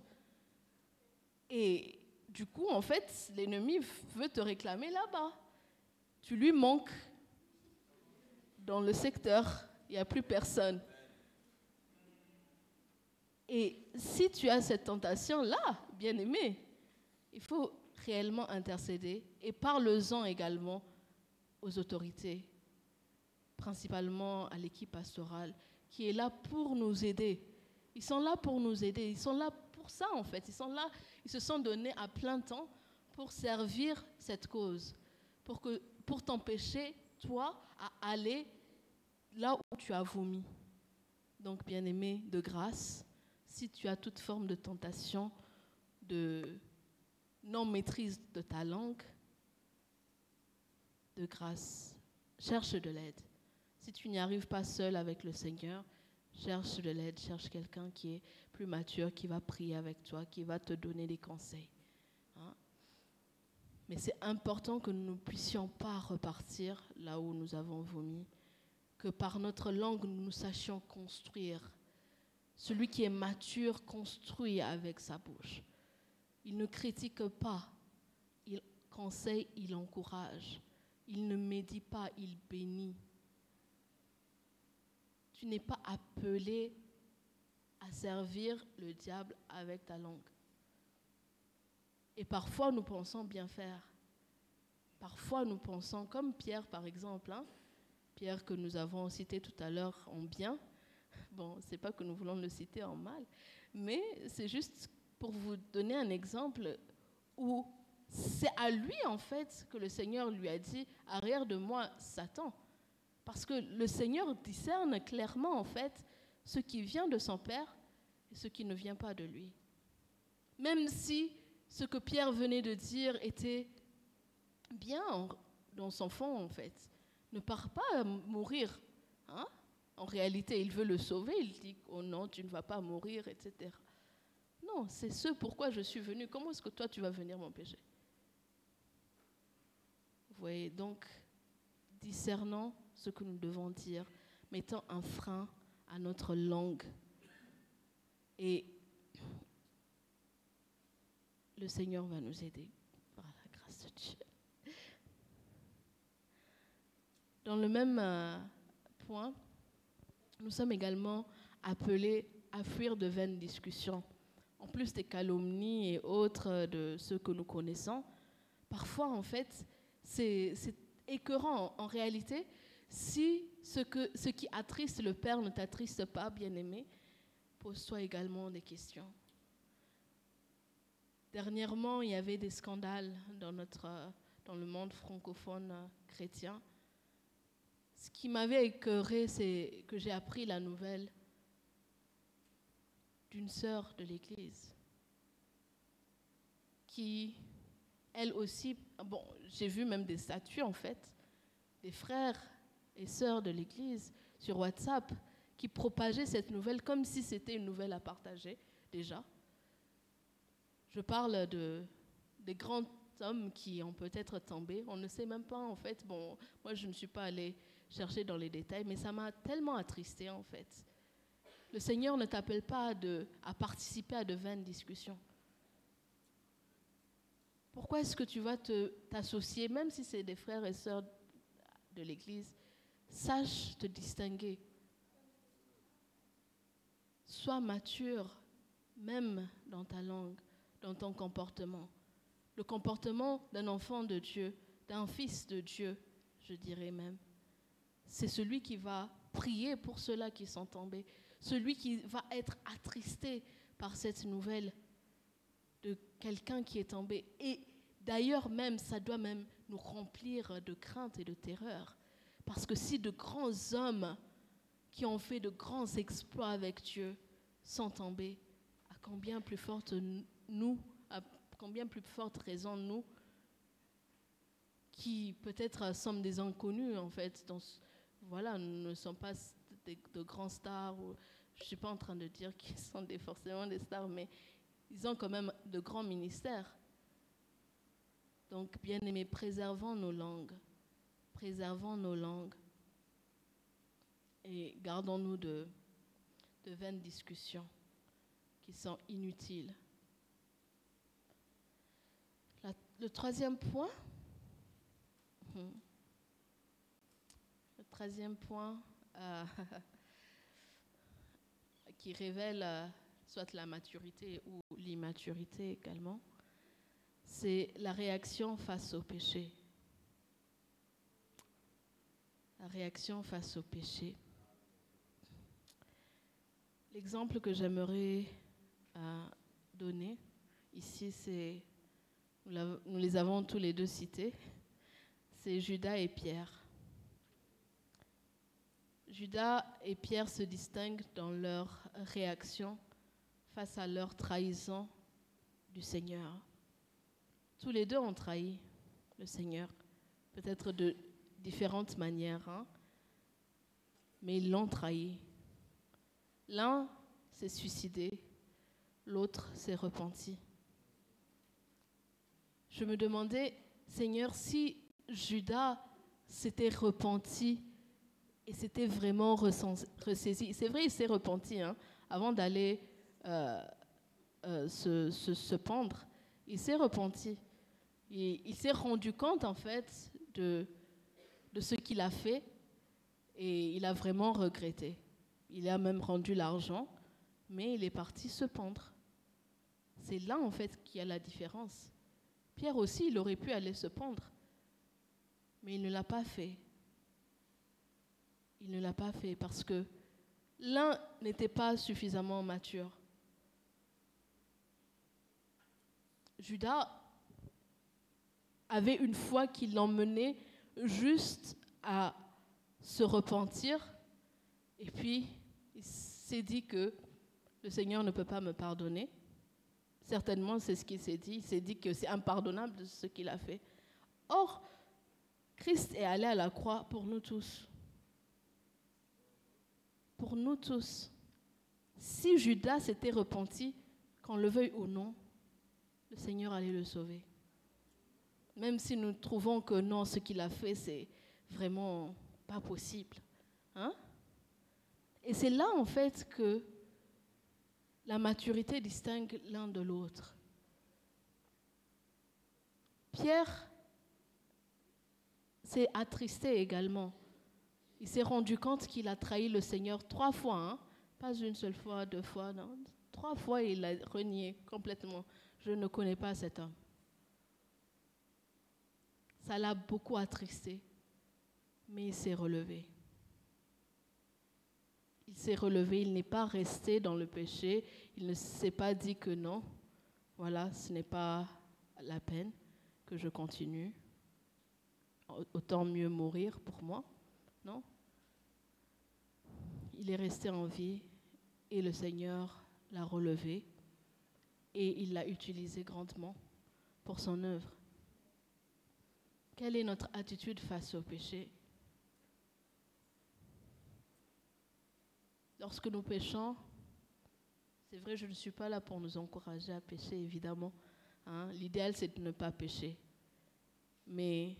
Et du coup, en fait, l'ennemi veut te réclamer là-bas. Tu lui manques dans le secteur, il n'y a plus personne. Et si tu as cette tentation-là, bien aimé, il faut réellement intercéder et parle-en également aux autorités, principalement à l'équipe pastorale, qui est là pour nous aider. Ils sont là pour nous aider, ils sont là pour ça en fait, ils sont là, ils se sont donnés à plein temps pour servir cette cause, pour, que, pour t'empêcher, toi, à aller là où tu as vomi. Donc, bien aimé, de grâce, si tu as toute forme de tentation, de non-maîtrise de ta langue, de grâce, cherche de l'aide. Si tu n'y arrives pas seul avec le Seigneur, cherche de l'aide, cherche quelqu'un qui est plus mature, qui va prier avec toi, qui va te donner des conseils. Hein. Mais c'est important que nous ne puissions pas repartir là où nous avons vomi, que par notre langue nous sachions construire. Celui qui est mature construit avec sa bouche. Il ne critique pas, il conseille, il encourage. Il ne médit pas, il bénit. Tu n'es pas appelé à servir le diable avec ta langue. Et parfois, nous pensons bien faire. Parfois, nous pensons, comme Pierre par exemple, hein, Pierre que nous avons cité tout à l'heure en bien. Bon, c'est pas que nous voulons le citer en mal, mais c'est juste pour vous donner un exemple où c'est à lui en fait que le Seigneur lui a dit arrière de moi Satan. Parce que le Seigneur discerne clairement en fait ce qui vient de son Père et ce qui ne vient pas de lui. Même si ce que Pierre venait de dire était bien dans son fond en fait ne part pas mourir. Hein? En réalité, il veut le sauver. Il dit, oh non, tu ne vas pas mourir, etc. Non, c'est ce pourquoi je suis venu. Comment est-ce que toi, tu vas venir m'empêcher? Vous voyez, donc, discernant ce que nous devons dire, mettant un frein à notre langue. Et le Seigneur va nous aider par la grâce de Dieu. Dans le même euh, point, nous sommes également appelés à fuir de vaines discussions. En plus des calomnies et autres de ceux que nous connaissons, parfois, en fait, c'est écœurant. En réalité, si ce, que, ce qui attriste le Père ne t'attriste pas, bien-aimé, pose-toi également des questions. Dernièrement, il y avait des scandales dans, notre, dans le monde francophone chrétien ce qui m'avait écœuré, c'est que j'ai appris la nouvelle d'une sœur de l'Église qui, elle aussi, bon, j'ai vu même des statues en fait, des frères et sœurs de l'Église sur WhatsApp qui propageaient cette nouvelle comme si c'était une nouvelle à partager déjà. Je parle de, des grands hommes qui ont peut-être tombé. On ne sait même pas en fait. Bon, moi je ne suis pas allée chercher dans les détails, mais ça m'a tellement attristé en fait. Le Seigneur ne t'appelle pas de, à participer à de vaines discussions. Pourquoi est-ce que tu vas t'associer, même si c'est des frères et sœurs de l'Église Sache te distinguer. Sois mature, même dans ta langue, dans ton comportement. Le comportement d'un enfant de Dieu, d'un fils de Dieu, je dirais même c'est celui qui va prier pour ceux-là qui sont tombés, celui qui va être attristé par cette nouvelle de quelqu'un qui est tombé. Et d'ailleurs même, ça doit même nous remplir de crainte et de terreur. Parce que si de grands hommes qui ont fait de grands exploits avec Dieu sont tombés, à combien plus forte nous, à combien plus forte raison nous, qui peut-être sommes des inconnus en fait dans, voilà, nous ne sommes pas de, grands stars Je ne suis pas en train de dire qu'ils sont forcément des stars, mais ils ont quand même de grands ministères. Donc, bien aimés, préservons nos langues. Préservons nos langues. Et gardons-nous de, de vaines discussions qui sont inutiles. le troisième point, hmm. Troisième point euh, qui révèle euh, soit la maturité ou l'immaturité également, c'est la réaction face au péché. La réaction face au péché. L'exemple que j'aimerais euh, donner ici, c'est, nous les avons tous les deux cités, c'est Judas et Pierre. Judas et Pierre se distinguent dans leur réaction face à leur trahison du Seigneur. Tous les deux ont trahi le Seigneur, peut-être de différentes manières, hein, mais ils l'ont trahi. L'un s'est suicidé, l'autre s'est repenti. Je me demandais, Seigneur, si Judas s'était repenti et s'était vraiment ressaisi, c'est vrai, il s'est repenti hein, avant d'aller euh, euh, se, pendre, il s'est repenti. Il, s'est rendu compte, en fait, de ce qu'il a fait et il a vraiment regretté. Il a même rendu l'argent, mais il est parti se pendre. C'est là, en fait, qu'il y a la différence. Pierre aussi, il aurait pu aller se pendre, mais il ne l'a pas fait. Il ne l'a pas fait parce que l'un n'était pas suffisamment mature. Judas avait une foi qui l'emmenait juste à se repentir et puis il s'est dit que le Seigneur ne peut pas me pardonner. Certainement, c'est ce qu'il s'est dit. Il s'est dit que c'est impardonnable ce qu'il a fait. Or, Christ est allé à la croix pour nous tous. Pour nous tous. Si Judas s'était repenti, qu'on le veuille ou non, le Seigneur allait le sauver. Même si nous trouvons que non, ce qu'il a fait, c'est vraiment pas possible. Hein? Et c'est là, en fait, que la maturité distingue l'un de l'autre. Pierre s'est attristé également. Il s'est rendu compte qu'il a trahi le Seigneur trois fois, hein? pas une seule fois, deux fois, non. Trois fois il a renié complètement. Je ne connais pas cet homme. Ça l'a beaucoup attristé, mais il s'est relevé. Il s'est relevé, il n'est pas resté dans le péché, il ne s'est pas dit que non, voilà, ce n'est pas la peine que je continue, autant mieux mourir pour moi, non? Il est resté en vie et le Seigneur l'a relevé et il l'a utilisé grandement pour son œuvre. Quelle est notre attitude face au péché? Lorsque nous péchons, c'est vrai, je ne suis pas là pour nous encourager à pécher, évidemment. Hein. L'idéal, c'est de ne pas pécher. Mais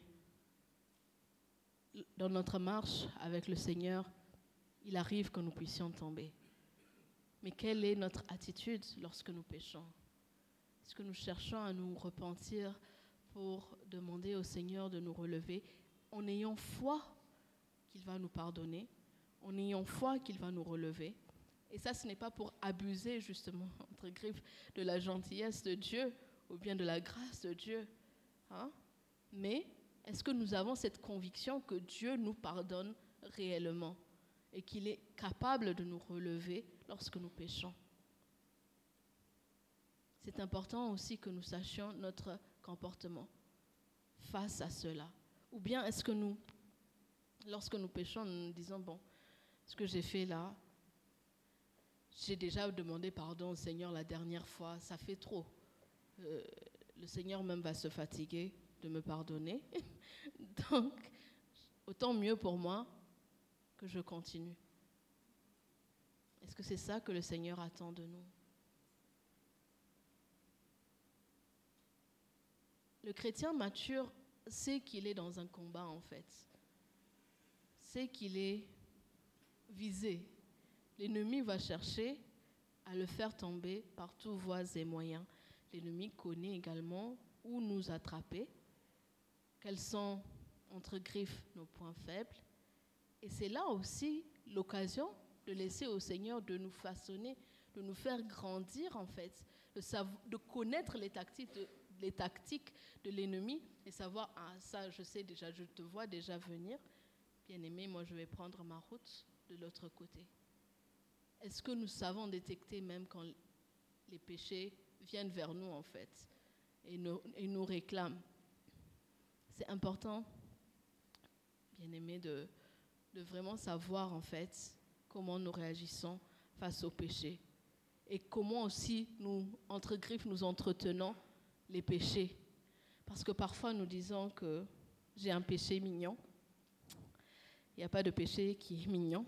dans notre marche avec le Seigneur, il arrive que nous puissions tomber. Mais quelle est notre attitude lorsque nous péchons? Est-ce que nous cherchons à nous repentir pour demander au Seigneur de nous relever en ayant foi qu'il va nous pardonner, en ayant foi qu'il va nous relever? Et ça, ce n'est pas pour abuser justement, entre griffes, de la gentillesse de Dieu ou bien de la grâce de Dieu. Hein? Mais est-ce que nous avons cette conviction que Dieu nous pardonne réellement et qu'il est capable de nous relever lorsque nous péchons? C'est important aussi que nous sachions notre comportement face à cela. Ou bien est-ce que nous, lorsque nous péchons, nous disons, bon, ce que j'ai fait là, j'ai déjà demandé pardon au Seigneur la dernière fois, ça fait trop. Euh, le Seigneur même va se fatiguer de me pardonner. Donc, autant mieux pour moi que je continue. Est-ce que c'est ça que le Seigneur attend de nous? Le chrétien mature sait qu'il est dans un combat en fait. Sait qu'il est visé. L'ennemi va chercher à le faire tomber par tous voies et moyens. L'ennemi connaît également où nous attraper, quels sont, entre griffes, nos points faibles. Et c'est là aussi l'occasion de laisser au Seigneur de nous façonner, de nous faire grandir en fait, de, connaître les tactiques de, l'ennemi et savoir, ah ça je sais déjà, je te vois déjà venir. Bien aimé, moi je vais prendre ma route de l'autre côté. Est-ce que nous savons détecter même quand les péchés viennent vers nous en fait et nous réclament? C'est important, bien aimé, de, vraiment savoir en fait comment nous réagissons face au péché et comment aussi nous, entre griffes, nous entretenons les péchés. Parce que parfois nous disons que j'ai un péché mignon. Il n'y a pas de péché qui est mignon.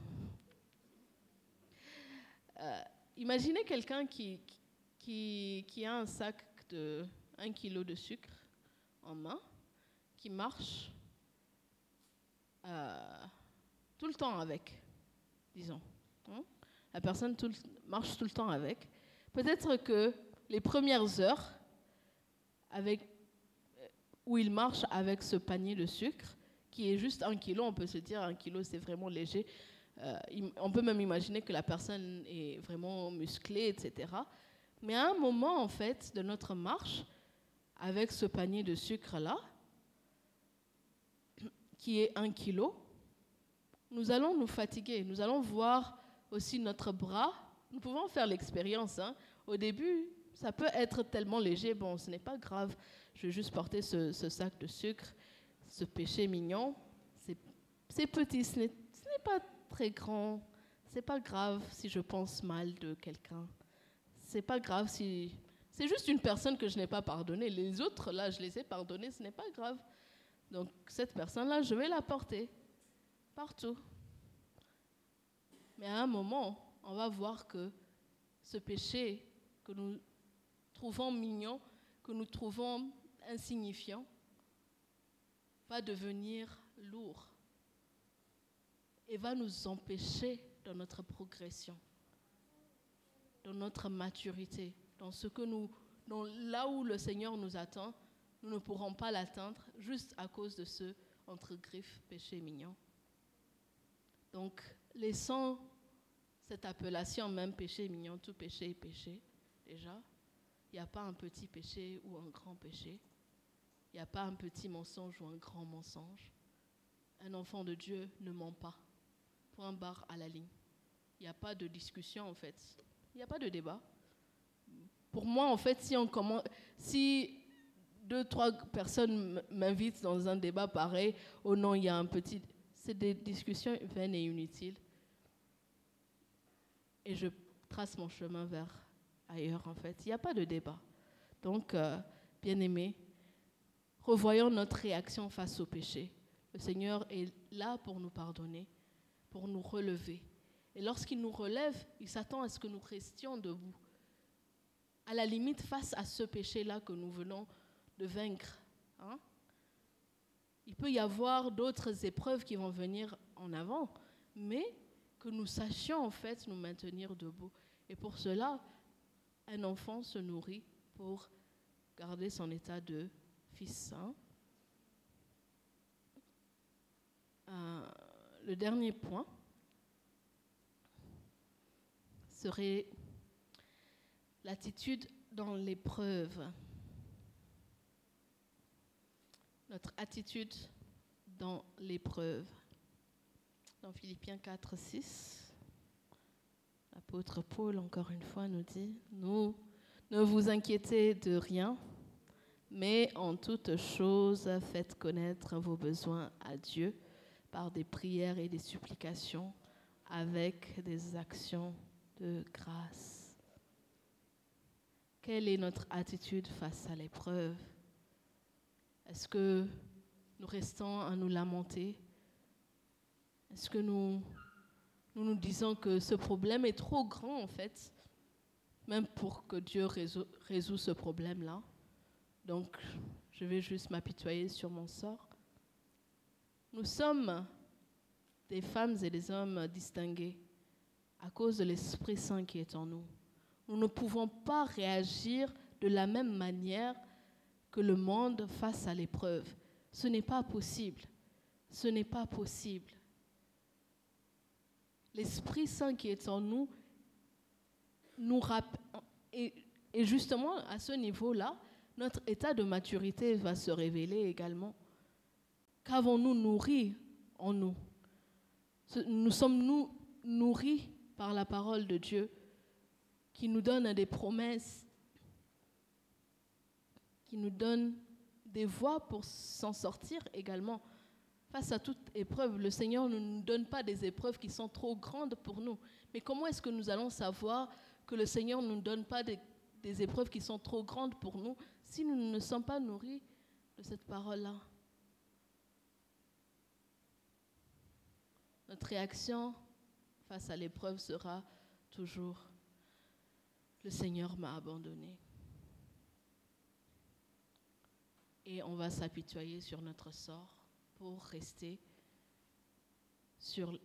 Euh, imaginez quelqu'un qui, qui, qui, a un sac de 1 kg de sucre en main, qui marche euh, tout le temps avec, disons. Hein. La personne marche tout le temps avec. Peut-être que les premières heures, avec, où il marche avec ce panier de sucre, qui est juste un kilo, on peut se dire un kilo c'est vraiment léger. Euh, on peut même imaginer que la personne est vraiment musclée, etc. Mais à un moment, en fait, de notre marche, avec ce panier de sucre-là, qui est un kilo, nous allons nous fatiguer. Nous allons voir aussi notre bras. Nous pouvons faire l'expérience. Hein. Au début, ça peut être tellement léger, bon, ce n'est pas grave, je vais juste porter ce, sac de sucre, ce péché mignon. C'est petit, ce n'est pas très grand, c'est pas grave si je pense mal de quelqu'un. C'est pas grave si. C'est juste une personne que je n'ai pas pardonnée. Les autres, là, je les ai pardonnés, ce n'est pas grave. Donc, cette personne-là, je vais la porter partout. Mais à un moment, on va voir que ce péché que nous trouvons mignon, que nous trouvons insignifiant, va devenir lourd et va nous empêcher dans notre progression, dans notre maturité, dans ce que nous, dans là où le Seigneur nous attend, nous ne pourrons pas l'atteindre juste à cause de ce entre griffes péché mignon. Donc, laissons cette appellation même péché mignon, tout péché est péché déjà. Il n'y a pas un petit péché ou un grand péché. Il n'y a pas un petit mensonge ou un grand mensonge. Un enfant de Dieu ne ment pas. Point barre à la ligne. Il n'y a pas de discussion en fait. Il n'y a pas de débat. Pour moi, en fait, si on commence, si deux, trois personnes m'invitent dans un débat pareil, oh non, il y a un petit. C'est des discussions vaines et inutiles. Et je trace mon chemin vers ailleurs, en fait. Il n'y a pas de débat. Donc, euh, bien aimé, revoyons notre réaction face au péché. Le Seigneur est là pour nous pardonner, pour nous relever. Et lorsqu'il nous relève, il s'attend à ce que nous restions debout. À la limite, face à ce péché-là que nous venons de vaincre. Hein. Il peut y avoir d'autres épreuves qui vont venir en avant, mais que nous sachions en fait nous maintenir debout. Et pour cela, un enfant se nourrit pour garder son état de fils saint. Euh, le dernier point serait l'attitude dans l'épreuve. Notre attitude dans l'épreuve. Dans Philippiens 4, 6. L'apôtre Paul, encore une fois, nous dit, nous, ne vous inquiétez de rien, mais en toute chose, faites connaître vos besoins à Dieu par des prières et des supplications avec des actions de grâce. Quelle est notre attitude face à l'épreuve? Est-ce que nous restons à nous lamenter? Est-ce que nous nous disons que ce problème est trop grand en fait, même pour que Dieu résout, résout ce problème-là? Donc, je vais juste m'apitoyer sur mon sort. Nous sommes des femmes et des hommes distingués à cause de l'Esprit Saint qui est en nous. Nous ne pouvons pas réagir de la même manière que le monde face à l'épreuve. Ce n'est pas possible. Ce n'est pas possible. L'Esprit Saint qui est en nous nous rappelle, et, et justement à ce niveau-là, notre état de maturité va se révéler également. Qu'avons-nous nourri en nous? Nous sommes nous nourris par la parole de Dieu qui nous donne des promesses, qui nous donne des voies pour s'en sortir également. Face à toute épreuve, le Seigneur ne nous donne pas des épreuves qui sont trop grandes pour nous. Mais comment est-ce que nous allons savoir que le Seigneur ne nous donne pas des, épreuves qui sont trop grandes pour nous si nous ne sommes pas nourris de cette parole-là? Notre réaction face à l'épreuve sera toujours le Seigneur m'a abandonné. Et on va s'apitoyer sur notre sort pour rester sur,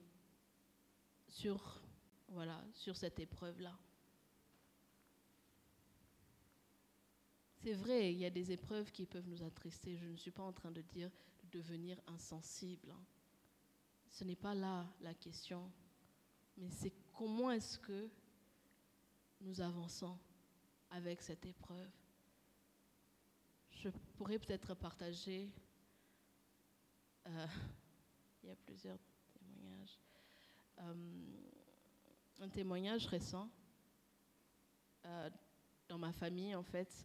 sur, voilà, sur cette épreuve-là. C'est vrai, il y a des épreuves qui peuvent nous attrister. Je ne suis pas en train de dire de devenir insensible. Hein. Ce n'est pas là la question. Mais c'est comment est-ce que nous avançons avec cette épreuve? Je pourrais peut-être partager, euh, il y a plusieurs témoignages, euh, un témoignage récent euh, dans ma famille en fait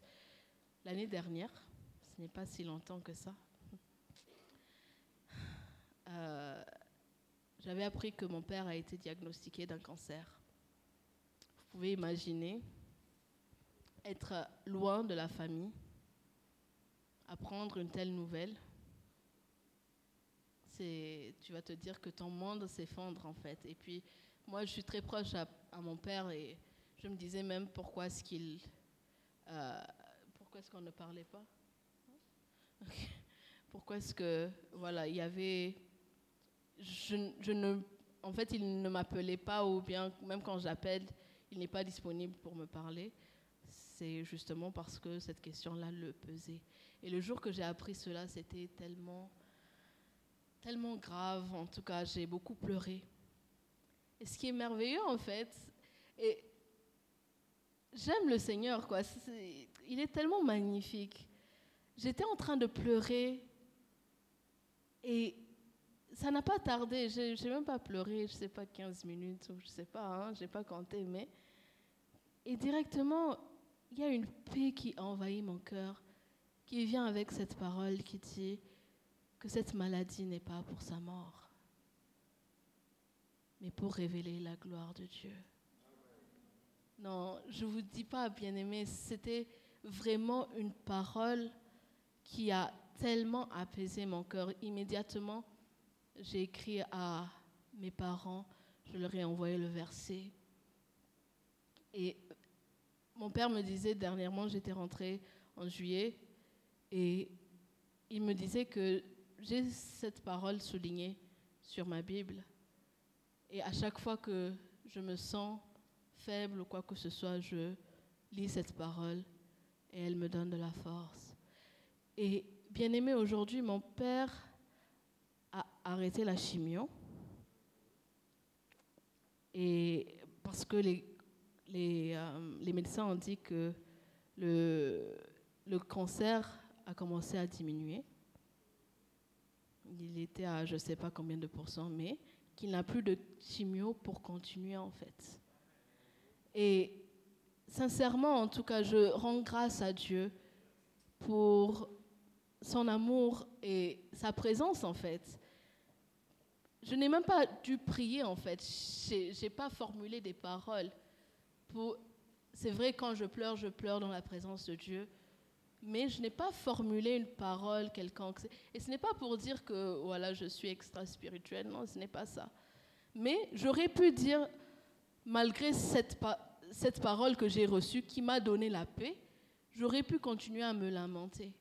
l'année dernière, ce n'est pas si longtemps que ça. J'avais appris que mon père a été diagnostiqué d'un cancer. Vous pouvez imaginer être loin de la famille, apprendre une telle nouvelle. Tu vas te dire que ton monde s'effondre en fait. Et puis, moi, je suis très proche à, mon père et je me disais même pourquoi est-ce qu'il, euh, pourquoi est-ce qu'on ne parlait pas? Pourquoi est-ce que, voilà, il y avait je, ne, en fait, il ne m'appelait pas ou bien même quand j'appelle, il n'est pas disponible pour me parler. C'est justement parce que cette question-là le pesait. Et le jour que j'ai appris cela, c'était tellement, tellement grave. En tout cas, j'ai beaucoup pleuré. Et ce qui est merveilleux, en fait, et j'aime le Seigneur, quoi. il est tellement magnifique. J'étais en train de pleurer et ça n'a pas tardé, je n'ai même pas pleuré, je ne sais pas, 15 minutes, ou je ne sais pas, hein, je n'ai pas compté, mais. Et directement, il y a une paix qui envahit mon cœur, qui vient avec cette parole qui dit que cette maladie n'est pas pour sa mort, mais pour révéler la gloire de Dieu. Non, je ne vous dis pas, bien aimé, c'était vraiment une parole qui a tellement apaisé mon cœur immédiatement j'ai écrit à mes parents, je leur ai envoyé le verset. Et mon père me disait dernièrement, j'étais rentrée en juillet, et il me disait que j'ai cette parole soulignée sur ma Bible. Et à chaque fois que je me sens faible ou quoi que ce soit, je lis cette parole et elle me donne de la force. Et bien aimé, aujourd'hui, mon père arrêter la chimio. Et parce que les, les, euh, les, médecins ont dit que le, le cancer a commencé à diminuer. Il était à je ne sais pas combien de pourcents, mais qu'il n'a plus de chimio pour continuer en fait. Et sincèrement, en tout cas, je rends grâce à Dieu pour son amour et sa présence en fait je n'ai même pas dû prier en fait. Je n'ai pas formulé des paroles. C'est vrai, quand je pleure, je pleure dans la présence de Dieu. Mais je n'ai pas formulé une parole quelconque. Et ce n'est pas pour dire que voilà, je suis extra spirituelle. Non, ce n'est pas ça. Mais j'aurais pu dire, malgré cette, cette parole que j'ai reçue qui m'a donné la paix, j'aurais pu continuer à me lamenter.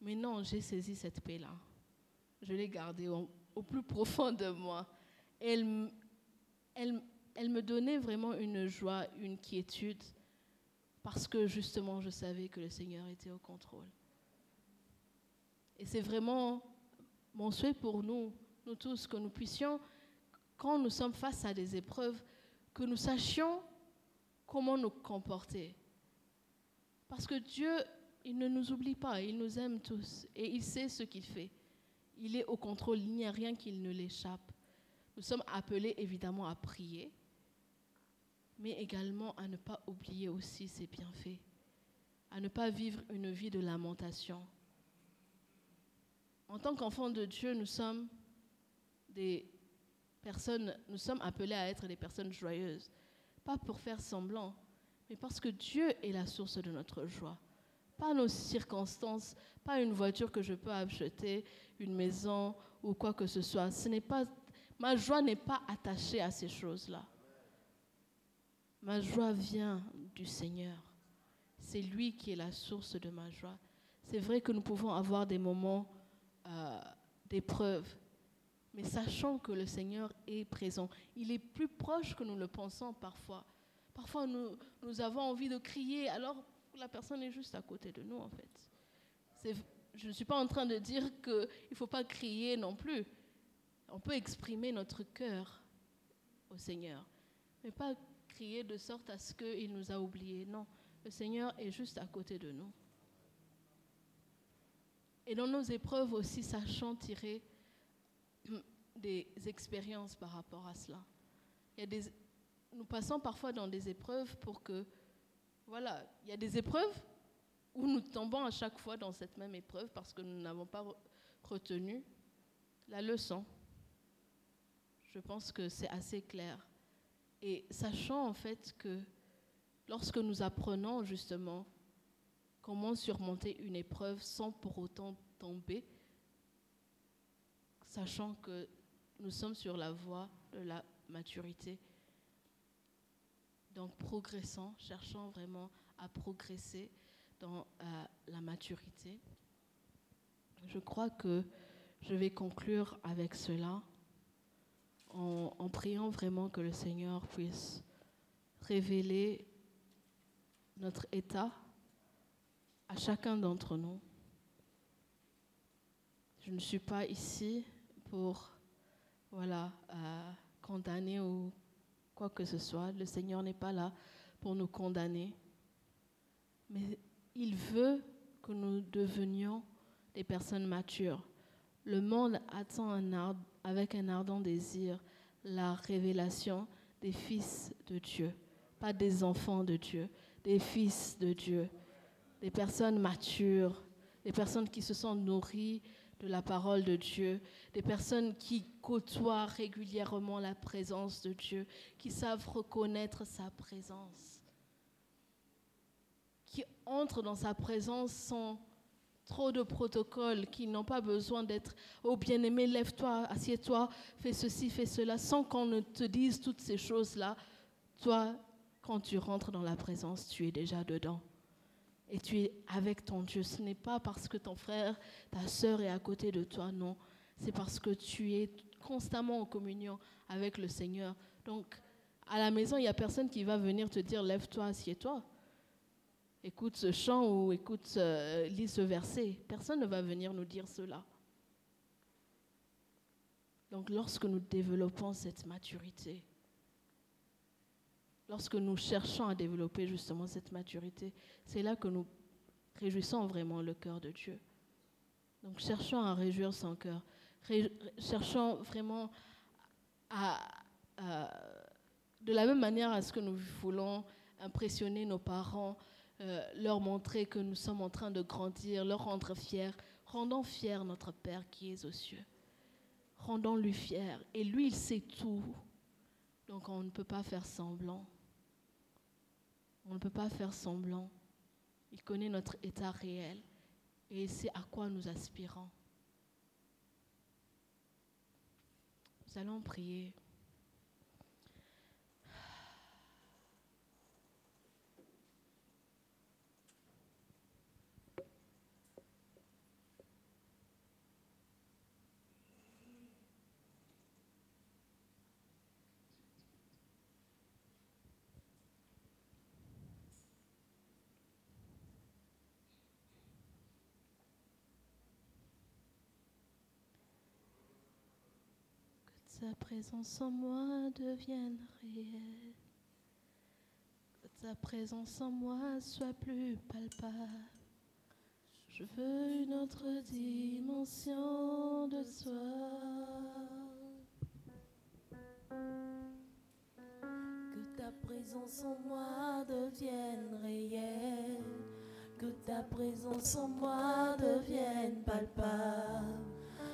Mais non, j'ai saisi cette paix-là. Je l'ai gardée au, plus profond de moi. Elle, elle, elle me donnait vraiment une joie, une quiétude, parce que justement, je savais que le Seigneur était au contrôle. Et c'est vraiment mon souhait pour nous, nous tous, que nous puissions, quand nous sommes face à des épreuves, que nous sachions comment nous comporter. Parce que Dieu, il ne nous oublie pas, il nous aime tous et il sait ce qu'il fait. Il est au contrôle, il n'y a rien qui ne l'échappe. Nous sommes appelés évidemment à prier, mais également à ne pas oublier aussi ses bienfaits, à ne pas vivre une vie de lamentation. En tant qu'enfants de Dieu, nous sommes des personnes, nous sommes appelés à être des personnes joyeuses. Pas pour faire semblant, mais parce que Dieu est la source de notre joie. Pas nos circonstances, pas une voiture que je peux acheter, une maison ou quoi que ce soit. Ce n'est pas, ma joie n'est pas attachée à ces choses-là. Ma joie vient du Seigneur. C'est lui qui est la source de ma joie. C'est vrai que nous pouvons avoir des moments euh, d'épreuve. Mais sachant que le Seigneur est présent, il est plus proche que nous le pensons parfois. Parfois, nous, nous avons envie de crier alors la personne est juste à côté de nous, en fait. Je ne suis pas en train de dire qu'il ne faut pas crier non plus. On peut exprimer notre cœur au Seigneur, mais pas de sorte à ce qu'il nous a oubliés. Non, le Seigneur est juste à côté de nous. Et dans nos épreuves aussi, sachant tirer des expériences par rapport à cela. Nous passons parfois dans des épreuves pour que, voilà, il y a des épreuves où nous tombons à chaque fois dans cette même épreuve parce que nous n'avons pas retenu la leçon. Je pense que c'est assez clair. Et sachant en fait que lorsque nous apprenons justement comment surmonter une épreuve sans pour autant tomber, sachant que nous sommes sur la voie de la maturité. Donc progressant, cherchant vraiment à progresser dans euh, la maturité. Je crois que je vais conclure avec cela en, priant vraiment que le Seigneur puisse révéler notre état à chacun d'entre nous. Je ne suis pas ici pour voilà, euh, condamner ou quoi que ce soit. Le Seigneur n'est pas là pour nous condamner. Mais il veut que nous devenions des personnes matures. Le monde attend avec un ardent désir la révélation des fils de Dieu, pas des enfants de Dieu, des fils de Dieu, des personnes matures, des personnes qui se sont nourries de la parole de Dieu, des personnes qui côtoient régulièrement la présence de Dieu, qui savent reconnaître sa présence, qui entrent dans sa présence sans trop de protocoles, qui n'ont pas besoin d'être oh bien-aimé, lève-toi, assieds-toi, fais ceci, fais cela, sans qu'on ne te dise toutes ces choses-là. Toi, quand tu rentres dans la présence, tu es déjà dedans et tu es avec ton Dieu. Ce n'est pas parce que ton frère, ta sœur est à côté de toi, non. C'est parce que tu es constamment en communion avec le Seigneur. Donc, à la maison, il n'y a personne qui va venir te dire lève-toi, assieds-toi. Écoute ce chant ou écoute, lis ce verset. Personne ne va venir nous dire cela. Donc, lorsque nous développons cette maturité, lorsque nous cherchons à développer justement cette maturité, c'est là que nous réjouissons vraiment le cœur de Dieu. Donc cherchons à réjouir son cœur. cherchons vraiment à, de la même manière à ce que nous voulons impressionner nos parents, euh, leur montrer que nous sommes en train de grandir, leur rendre fiers. Rendons fiers notre Père qui est aux cieux. Rendons-lui fier. Et lui, il sait tout. Donc on ne peut pas faire semblant. On ne peut pas faire semblant. Il connaît notre état réel et il sait à quoi nous aspirons. Nous allons prier. Ta présence en moi devienne réelle. Que ta présence en moi soit plus palpable. Je veux une autre dimension de toi. Que ta présence en moi devienne réelle. Que ta présence en moi devienne palpable.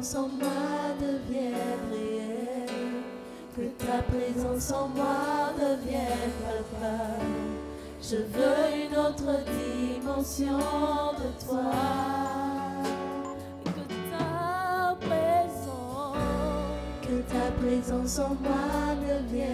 En moi devienne réelle. Que ta présence en moi devienne palpable. Je veux une autre dimension de toi. Que ta présence, que ta présence en moi devienne